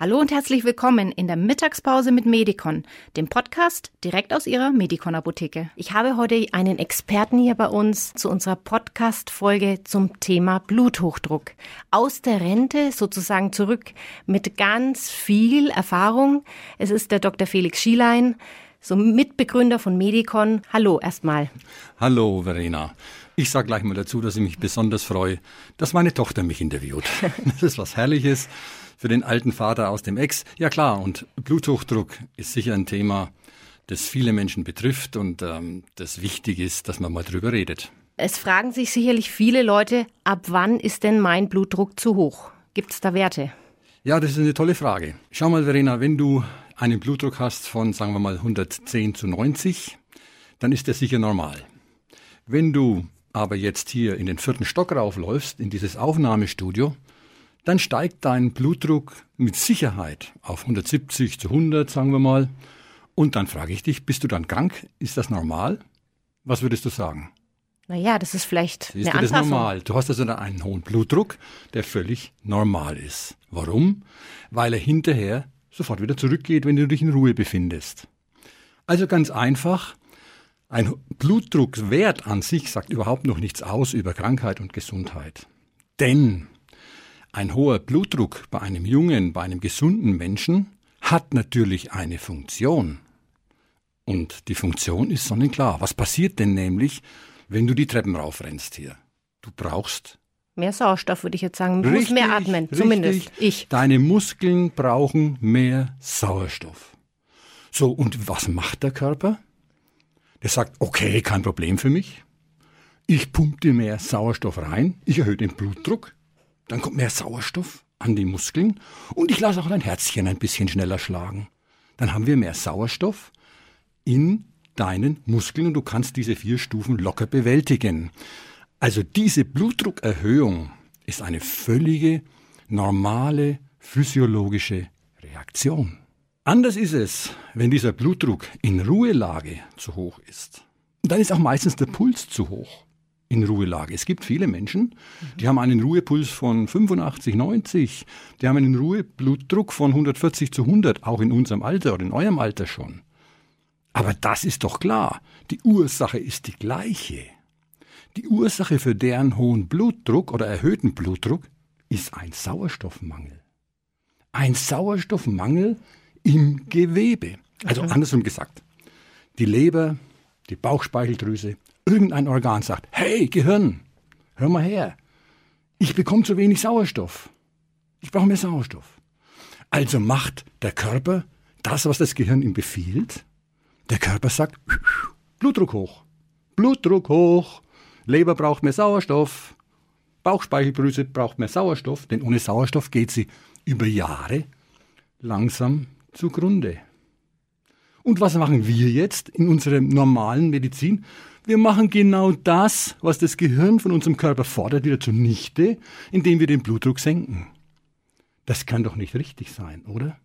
Hallo und herzlich willkommen in der Mittagspause mit Medicon, dem Podcast direkt aus Ihrer Medicon Apotheke. Ich habe heute einen Experten hier bei uns zu unserer Podcast Folge zum Thema Bluthochdruck. Aus der Rente sozusagen zurück mit ganz viel Erfahrung. Es ist der Dr. Felix Schielein, so Mitbegründer von Medicon. Hallo erstmal. Hallo Verena. Ich sage gleich mal dazu, dass ich mich besonders freue, dass meine Tochter mich interviewt. Das ist was Herrliches für den alten Vater aus dem Ex. Ja klar, und Bluthochdruck ist sicher ein Thema, das viele Menschen betrifft und ähm, das wichtig ist, dass man mal drüber redet. Es fragen sich sicherlich viele Leute, ab wann ist denn mein Blutdruck zu hoch? Gibt es da Werte? Ja, das ist eine tolle Frage. Schau mal, Verena, wenn du einen Blutdruck hast von, sagen wir mal, 110 zu 90, dann ist der sicher normal. Wenn du aber jetzt hier in den vierten Stock raufläufst, in dieses Aufnahmestudio, dann steigt dein Blutdruck mit Sicherheit auf 170 zu 100, sagen wir mal. Und dann frage ich dich, bist du dann krank? Ist das normal? Was würdest du sagen? Naja, das ist vielleicht Siehst eine du, das ist normal. Du hast also einen hohen Blutdruck, der völlig normal ist. Warum? Weil er hinterher sofort wieder zurückgeht, wenn du dich in Ruhe befindest. Also ganz einfach, ein Blutdruckwert an sich sagt überhaupt noch nichts aus über Krankheit und Gesundheit. Denn ein hoher Blutdruck bei einem jungen, bei einem gesunden Menschen hat natürlich eine Funktion. Und die Funktion ist sonnenklar. Was passiert denn nämlich, wenn du die Treppen raufrennst hier? Du brauchst mehr Sauerstoff, würde ich jetzt sagen. Du richtig, musst mehr atmen, richtig. zumindest ich. Deine Muskeln brauchen mehr Sauerstoff. So, und was macht der Körper? Der sagt, okay, kein Problem für mich. Ich pumpe dir mehr Sauerstoff rein, ich erhöhe den Blutdruck, dann kommt mehr Sauerstoff an die Muskeln und ich lasse auch dein Herzchen ein bisschen schneller schlagen. Dann haben wir mehr Sauerstoff in deinen Muskeln und du kannst diese vier Stufen locker bewältigen. Also diese Blutdruckerhöhung ist eine völlige normale physiologische Reaktion. Anders ist es, wenn dieser Blutdruck in Ruhelage zu hoch ist. Dann ist auch meistens der Puls zu hoch in Ruhelage. Es gibt viele Menschen, die haben einen Ruhepuls von 85, 90, die haben einen Ruheblutdruck von 140 zu 100, auch in unserem Alter oder in eurem Alter schon. Aber das ist doch klar, die Ursache ist die gleiche. Die Ursache für deren hohen Blutdruck oder erhöhten Blutdruck ist ein Sauerstoffmangel. Ein Sauerstoffmangel im Gewebe. Also andersrum gesagt, die Leber, die Bauchspeicheldrüse, irgendein Organ sagt, hey Gehirn, hör mal her, ich bekomme zu wenig Sauerstoff. Ich brauche mehr Sauerstoff. Also macht der Körper das, was das Gehirn ihm befiehlt. Der Körper sagt, Blutdruck hoch, Blutdruck hoch, Leber braucht mehr Sauerstoff, Bauchspeicheldrüse braucht mehr Sauerstoff, denn ohne Sauerstoff geht sie über Jahre langsam zugrunde. Und was machen wir jetzt in unserer normalen Medizin? Wir machen genau das, was das Gehirn von unserem Körper fordert, wieder zunichte, indem wir den Blutdruck senken. Das kann doch nicht richtig sein, oder?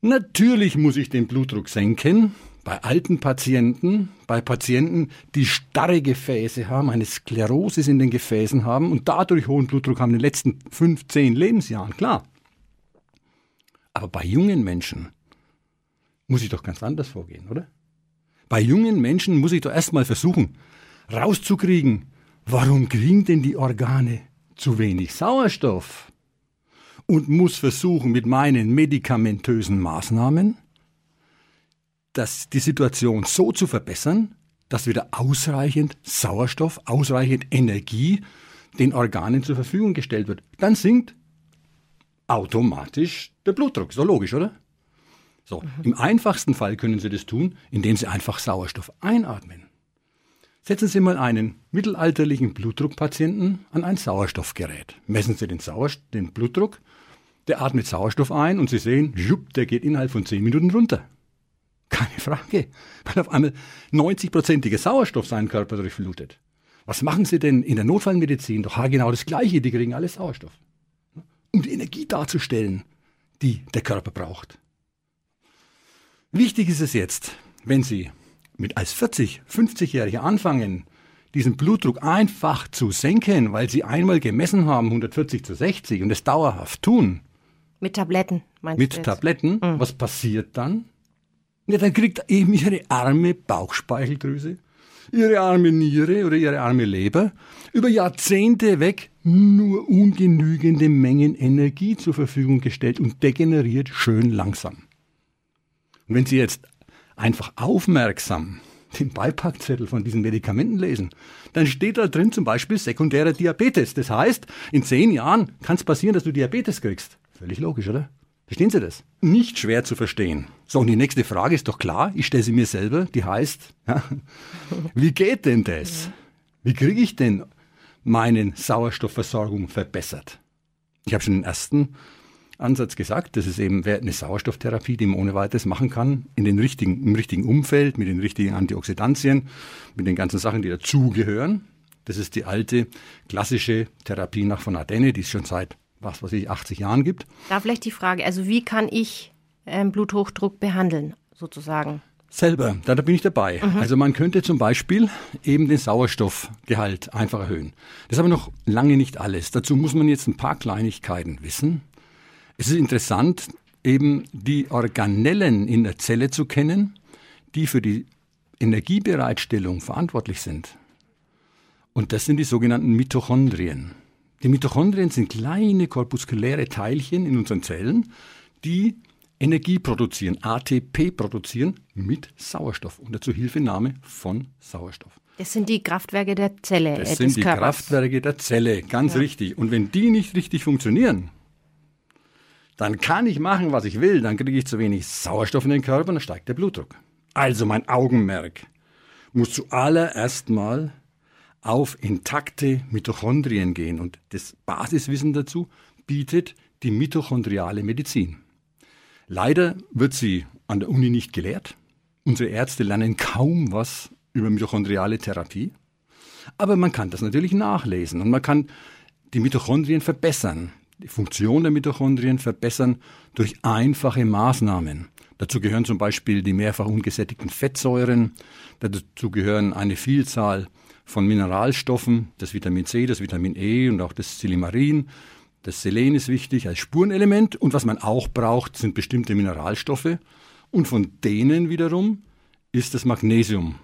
Natürlich muss ich den Blutdruck senken. Bei alten Patienten, bei Patienten, die starre Gefäße haben, eine Sklerosis in den Gefäßen haben und dadurch hohen Blutdruck haben in den letzten fünf, zehn Lebensjahren, klar. Aber bei jungen Menschen, muss ich doch ganz anders vorgehen, oder? Bei jungen Menschen muss ich doch erstmal versuchen, rauszukriegen, warum kriegen denn die Organe zu wenig Sauerstoff? Und muss versuchen, mit meinen medikamentösen Maßnahmen dass die Situation so zu verbessern, dass wieder ausreichend Sauerstoff, ausreichend Energie den Organen zur Verfügung gestellt wird. Dann sinkt automatisch der Blutdruck. So logisch, oder? So, mhm. im einfachsten Fall können Sie das tun, indem Sie einfach Sauerstoff einatmen. Setzen Sie mal einen mittelalterlichen Blutdruckpatienten an ein Sauerstoffgerät. Messen Sie den, Sauerstoff, den Blutdruck, der atmet Sauerstoff ein und Sie sehen, jupp, der geht innerhalb von 10 Minuten runter. Keine Frage, weil auf einmal 90-prozentige Sauerstoff seinen Körper durchflutet. Was machen Sie denn in der Notfallmedizin? Doch genau das Gleiche, die kriegen alle Sauerstoff. Um die Energie darzustellen, die der Körper braucht. Wichtig ist es jetzt, wenn Sie mit als 40, 50-Jährige anfangen, diesen Blutdruck einfach zu senken, weil Sie einmal gemessen haben 140 zu 60 und es dauerhaft tun, Mit Tabletten, meinst Mit du? Mit Tabletten. Mhm. Was passiert dann? Ja, dann kriegt eben ihre arme Bauchspeicheldrüse, ihre arme Niere oder ihre arme Leber über Jahrzehnte weg nur ungenügende Mengen Energie zur Verfügung gestellt und degeneriert schön langsam. Und wenn Sie jetzt einfach aufmerksam den Beipackzettel von diesen Medikamenten lesen, dann steht da drin zum Beispiel sekundärer Diabetes. Das heißt, in zehn Jahren kann es passieren, dass du Diabetes kriegst. Völlig logisch, oder? Verstehen Sie das? Nicht schwer zu verstehen. So, und die nächste Frage ist doch klar, ich stelle sie mir selber, die heißt, ja, wie geht denn das? Wie kriege ich denn meine Sauerstoffversorgung verbessert? Ich habe schon den ersten Ansatz gesagt. Das ist eben eine Sauerstofftherapie, die man ohne weiteres machen kann, in den richtigen, im richtigen Umfeld, mit den richtigen Antioxidantien, mit den ganzen Sachen, die dazugehören. Das ist die alte klassische Therapie nach von Ardenne, die es schon seit, was weiß ich, 80 Jahren gibt. Da vielleicht die Frage, also wie kann ich ähm, Bluthochdruck behandeln, sozusagen? Selber, da, da bin ich dabei. Mhm. Also man könnte zum Beispiel eben den Sauerstoffgehalt einfach erhöhen. Das ist aber noch lange nicht alles. Dazu muss man jetzt ein paar Kleinigkeiten wissen. Es ist interessant, eben die Organellen in der Zelle zu kennen, die für die Energiebereitstellung verantwortlich sind. Und das sind die sogenannten Mitochondrien. Die Mitochondrien sind kleine korpuskuläre Teilchen in unseren Zellen, die Energie produzieren, ATP produzieren mit Sauerstoff unter Zuhilfenahme von Sauerstoff. Das sind die Kraftwerke der Zelle. Das äh, sind die Körpers. Kraftwerke der Zelle, ganz ja. richtig. Und wenn die nicht richtig funktionieren, dann kann ich machen, was ich will, dann kriege ich zu wenig Sauerstoff in den Körper und dann steigt der Blutdruck. Also mein Augenmerk muss zuallererst mal auf intakte Mitochondrien gehen und das Basiswissen dazu bietet die mitochondriale Medizin. Leider wird sie an der Uni nicht gelehrt. Unsere Ärzte lernen kaum was über mitochondriale Therapie. Aber man kann das natürlich nachlesen und man kann die Mitochondrien verbessern die Funktion der Mitochondrien verbessern durch einfache Maßnahmen. Dazu gehören zum Beispiel die mehrfach ungesättigten Fettsäuren, dazu gehören eine Vielzahl von Mineralstoffen, das Vitamin C, das Vitamin E und auch das Silimarin. Das Selen ist wichtig als Spurenelement und was man auch braucht, sind bestimmte Mineralstoffe und von denen wiederum ist das Magnesium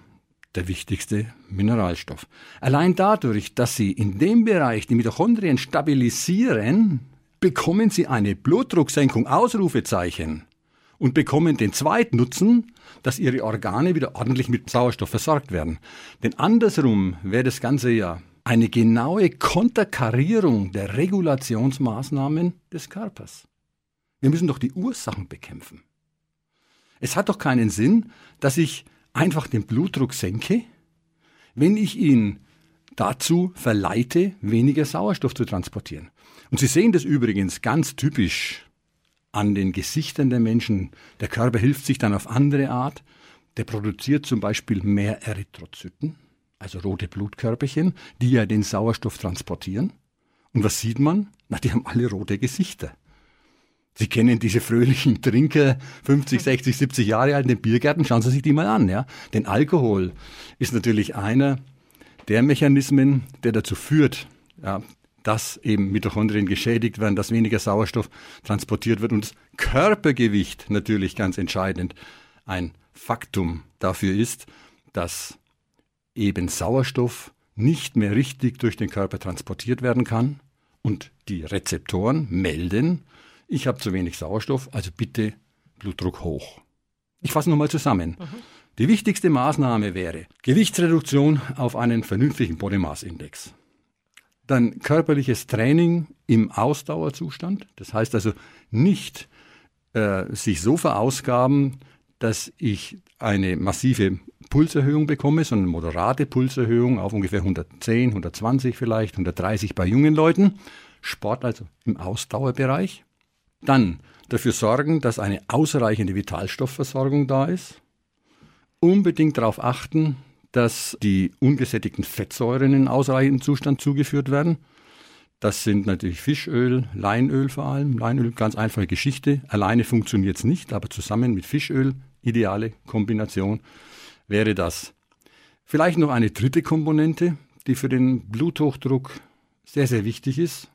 der wichtigste Mineralstoff. Allein dadurch, dass sie in dem Bereich die Mitochondrien stabilisieren, bekommen sie eine Blutdrucksenkung, Ausrufezeichen, und bekommen den Zweitnutzen, dass ihre Organe wieder ordentlich mit Sauerstoff versorgt werden. Denn andersrum wäre das Ganze ja eine genaue Konterkarierung der Regulationsmaßnahmen des Körpers. Wir müssen doch die Ursachen bekämpfen. Es hat doch keinen Sinn, dass ich einfach den Blutdruck senke, wenn ich ihn dazu verleite, weniger Sauerstoff zu transportieren. Und Sie sehen das übrigens ganz typisch an den Gesichtern der Menschen. Der Körper hilft sich dann auf andere Art. Der produziert zum Beispiel mehr Erythrozyten, also rote Blutkörperchen, die ja den Sauerstoff transportieren. Und was sieht man? Na, die haben alle rote Gesichter. Sie kennen diese fröhlichen Trinker, 50, 60, 70 Jahre alt in den Biergärten, schauen Sie sich die mal an. Ja? Denn Alkohol ist natürlich einer der Mechanismen, der dazu führt, ja, dass eben Mitochondrien geschädigt werden, dass weniger Sauerstoff transportiert wird und das Körpergewicht natürlich ganz entscheidend ein Faktum dafür ist, dass eben Sauerstoff nicht mehr richtig durch den Körper transportiert werden kann und die Rezeptoren melden, ich habe zu wenig Sauerstoff, also bitte Blutdruck hoch. Ich fasse nochmal zusammen. Mhm. Die wichtigste Maßnahme wäre Gewichtsreduktion auf einen vernünftigen Body Mass Index. Dann körperliches Training im Ausdauerzustand. Das heißt also nicht äh, sich so verausgaben, dass ich eine massive Pulserhöhung bekomme, sondern moderate Pulserhöhung auf ungefähr 110, 120 vielleicht, 130 bei jungen Leuten. Sport also im Ausdauerbereich. Dann dafür sorgen, dass eine ausreichende Vitalstoffversorgung da ist. Unbedingt darauf achten, dass die ungesättigten Fettsäuren in ausreichendem Zustand zugeführt werden. Das sind natürlich Fischöl, Leinöl vor allem. Leinöl, ganz einfache Geschichte. Alleine funktioniert es nicht, aber zusammen mit Fischöl, ideale Kombination, wäre das. Vielleicht noch eine dritte Komponente, die für den Bluthochdruck sehr, sehr wichtig ist.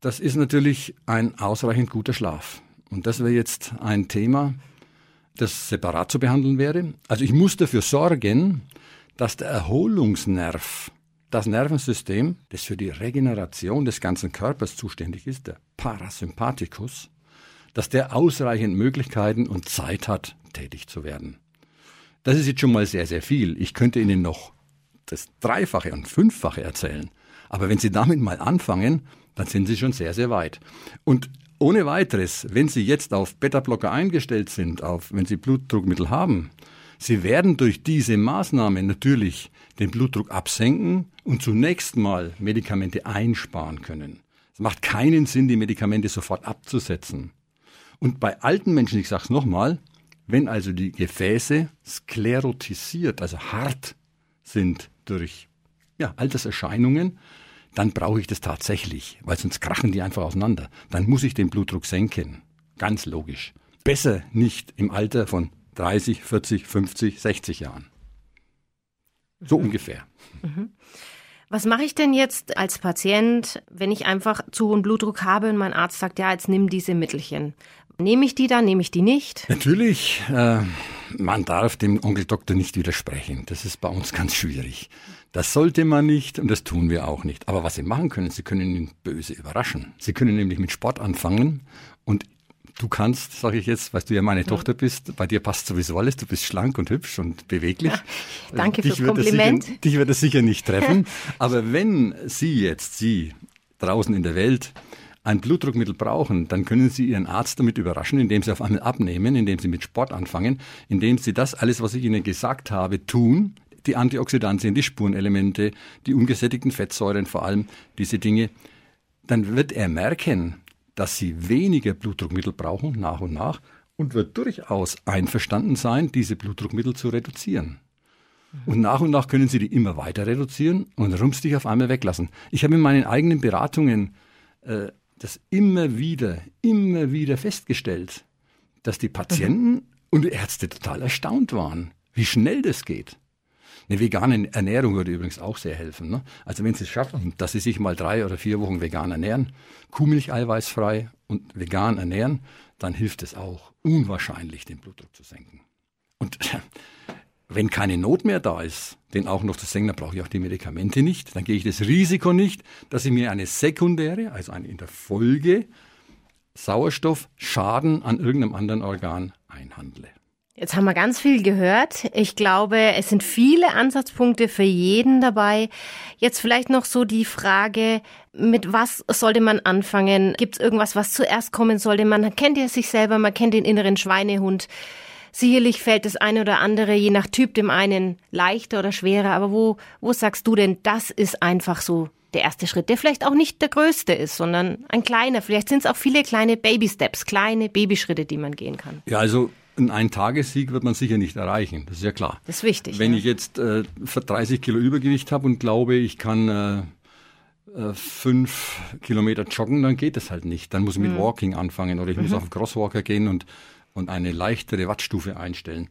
das ist natürlich ein ausreichend guter Schlaf. Und das wäre jetzt ein Thema, das separat zu behandeln wäre. Also ich muss dafür sorgen, dass der Erholungsnerv, das Nervensystem, das für die Regeneration des ganzen Körpers zuständig ist, der Parasympathikus, dass der ausreichend Möglichkeiten und Zeit hat, tätig zu werden. Das ist jetzt schon mal sehr, sehr viel. Ich könnte Ihnen noch das Dreifache und Fünffache erzählen. Aber wenn Sie damit mal anfangen, dann sind Sie schon sehr, sehr weit. Und ohne weiteres, wenn Sie jetzt auf Beta-Blocker eingestellt sind, auf, wenn Sie Blutdruckmittel haben, Sie werden durch diese Maßnahme natürlich den Blutdruck absenken und zunächst mal Medikamente einsparen können. Es macht keinen Sinn, die Medikamente sofort abzusetzen. Und bei alten Menschen, ich sage es nochmal, wenn also die Gefäße sklerotisiert, also hart sind durch ja, Alterserscheinungen, dann brauche ich das tatsächlich, weil sonst krachen die einfach auseinander. Dann muss ich den Blutdruck senken. Ganz logisch. Besser nicht im Alter von 30, 40, 50, 60 Jahren. So mhm. ungefähr. Mhm. Was mache ich denn jetzt als Patient, wenn ich einfach zu hohen Blutdruck habe und mein Arzt sagt, ja, jetzt nimm diese Mittelchen? Nehme ich die dann, nehme ich die nicht? Natürlich, äh, man darf dem Onkel Doktor nicht widersprechen. Das ist bei uns ganz schwierig. Das sollte man nicht und das tun wir auch nicht. Aber was Sie machen können, Sie können ihn böse überraschen. Sie können nämlich mit Sport anfangen und Du kannst, sage ich jetzt, weil du ja meine ja. Tochter bist, bei dir passt sowieso alles, du bist schlank und hübsch und beweglich. Ja, danke dich fürs Kompliment. Sicher, dich wird es sicher nicht treffen. Aber wenn Sie jetzt, Sie draußen in der Welt, ein Blutdruckmittel brauchen, dann können Sie Ihren Arzt damit überraschen, indem Sie auf einmal abnehmen, indem Sie mit Sport anfangen, indem Sie das alles, was ich Ihnen gesagt habe, tun, die Antioxidantien, die Spurenelemente, die ungesättigten Fettsäuren vor allem, diese Dinge, dann wird er merken, dass Sie weniger Blutdruckmittel brauchen, nach und nach, und wird durchaus einverstanden sein, diese Blutdruckmittel zu reduzieren. Und nach und nach können Sie die immer weiter reduzieren und rumstig auf einmal weglassen. Ich habe in meinen eigenen Beratungen äh, das immer wieder, immer wieder festgestellt, dass die Patienten mhm. und Ärzte total erstaunt waren, wie schnell das geht. Eine vegane Ernährung würde übrigens auch sehr helfen. Ne? Also wenn Sie es schaffen, dass Sie sich mal drei oder vier Wochen vegan ernähren, Kuhmilch eiweißfrei und vegan ernähren, dann hilft es auch unwahrscheinlich, den Blutdruck zu senken. Und wenn keine Not mehr da ist, den auch noch zu senken, dann brauche ich auch die Medikamente nicht. Dann gehe ich das Risiko nicht, dass ich mir eine sekundäre, also eine in der Folge Sauerstoffschaden an irgendeinem anderen Organ einhandle. Jetzt haben wir ganz viel gehört. Ich glaube, es sind viele Ansatzpunkte für jeden dabei. Jetzt vielleicht noch so die Frage, mit was sollte man anfangen? Gibt es irgendwas, was zuerst kommen sollte? Man kennt ja sich selber, man kennt den inneren Schweinehund. Sicherlich fällt das eine oder andere, je nach Typ, dem einen leichter oder schwerer. Aber wo, wo sagst du denn, das ist einfach so der erste Schritt, der vielleicht auch nicht der größte ist, sondern ein kleiner. Vielleicht sind es auch viele kleine Baby-Steps, kleine Babyschritte, die man gehen kann. Ja, also einen Eintagessieg wird man sicher nicht erreichen, das ist ja klar. Das ist wichtig. Wenn ja. ich jetzt äh, 30 Kilo Übergewicht habe und glaube, ich kann äh, äh, fünf Kilometer joggen, dann geht das halt nicht. Dann muss ich mit mhm. Walking anfangen oder ich mhm. muss auf einen Crosswalker gehen und und eine leichtere Wattstufe einstellen.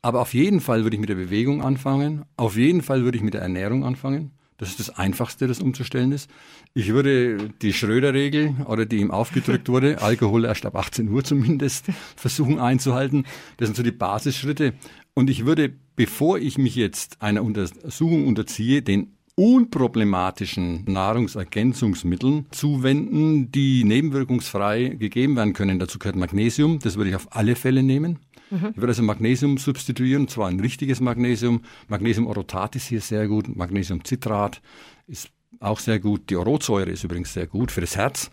Aber auf jeden Fall würde ich mit der Bewegung anfangen. Auf jeden Fall würde ich mit der Ernährung anfangen. Das ist das Einfachste, das umzustellen ist. Ich würde die Schröder-Regel oder die ihm aufgedrückt wurde, Alkohol erst ab 18 Uhr zumindest, versuchen einzuhalten. Das sind so die Basisschritte. Und ich würde, bevor ich mich jetzt einer Untersuchung unterziehe, den unproblematischen Nahrungsergänzungsmitteln zuwenden, die nebenwirkungsfrei gegeben werden können. Dazu gehört Magnesium, das würde ich auf alle Fälle nehmen. Mhm. Ich würde also Magnesium substituieren, zwar ein richtiges Magnesium. Magnesium Orotat ist hier sehr gut, Magnesiumcitrat ist auch sehr gut. Die Orotsäure ist übrigens sehr gut für das Herz.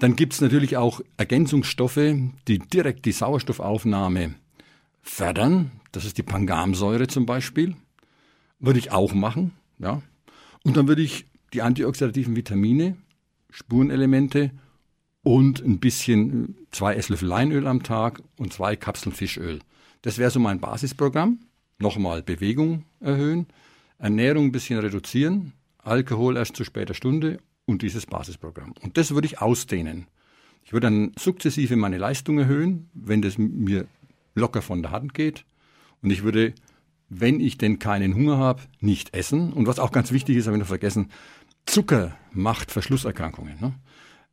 Dann gibt es natürlich auch Ergänzungsstoffe, die direkt die Sauerstoffaufnahme fördern. Das ist die Pangamsäure zum Beispiel. Würde ich auch machen. Ja. Und dann würde ich die antioxidativen Vitamine, Spurenelemente und ein bisschen zwei Esslöffel Leinöl am Tag und zwei Kapseln Fischöl. Das wäre so mein Basisprogramm. Nochmal Bewegung erhöhen, Ernährung ein bisschen reduzieren, Alkohol erst zu später Stunde und dieses Basisprogramm. Und das würde ich ausdehnen. Ich würde dann sukzessive meine Leistung erhöhen, wenn das mir locker von der Hand geht. Und ich würde wenn ich denn keinen Hunger habe, nicht essen. Und was auch ganz wichtig ist, habe ich noch vergessen, Zucker macht Verschlusserkrankungen. Ne?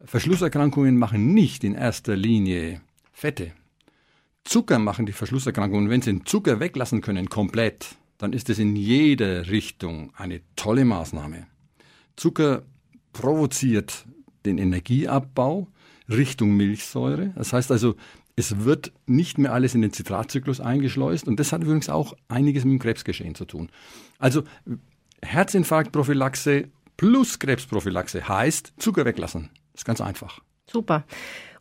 Verschlusserkrankungen machen nicht in erster Linie Fette. Zucker machen die Verschlusserkrankungen. Wenn Sie den Zucker weglassen können, komplett, dann ist es in jeder Richtung eine tolle Maßnahme. Zucker provoziert den Energieabbau Richtung Milchsäure. Das heißt also, es wird nicht mehr alles in den Zitratzyklus eingeschleust und das hat übrigens auch einiges mit dem Krebsgeschehen zu tun. Also Herzinfarktprophylaxe plus Krebsprophylaxe heißt Zucker weglassen. Ist ganz einfach. Super.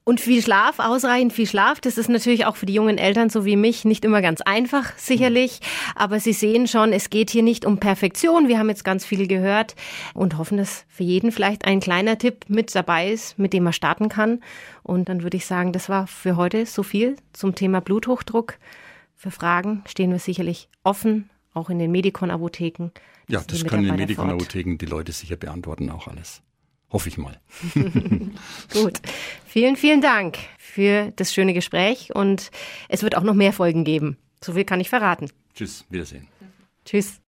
Und viel Schlaf, ausreichend viel Schlaf, das ist natürlich auch für die jungen Eltern so wie mich nicht immer ganz einfach, sicherlich. Aber Sie sehen schon, es geht hier nicht um Perfektion. Wir haben jetzt ganz viel gehört und hoffen, dass für jeden vielleicht ein kleiner Tipp mit dabei ist, mit dem er starten kann. Und dann würde ich sagen, das war für heute so viel zum Thema Bluthochdruck. Für Fragen stehen wir sicherlich offen, auch in den Medikon-Apotheken. Ja, das können in den Medikon-Apotheken die Leute sicher beantworten, auch alles. Hoffe ich mal. Gut. Vielen, vielen Dank für das schöne Gespräch und es wird auch noch mehr Folgen geben. So viel kann ich verraten. Tschüss, Wiedersehen. Tschüss.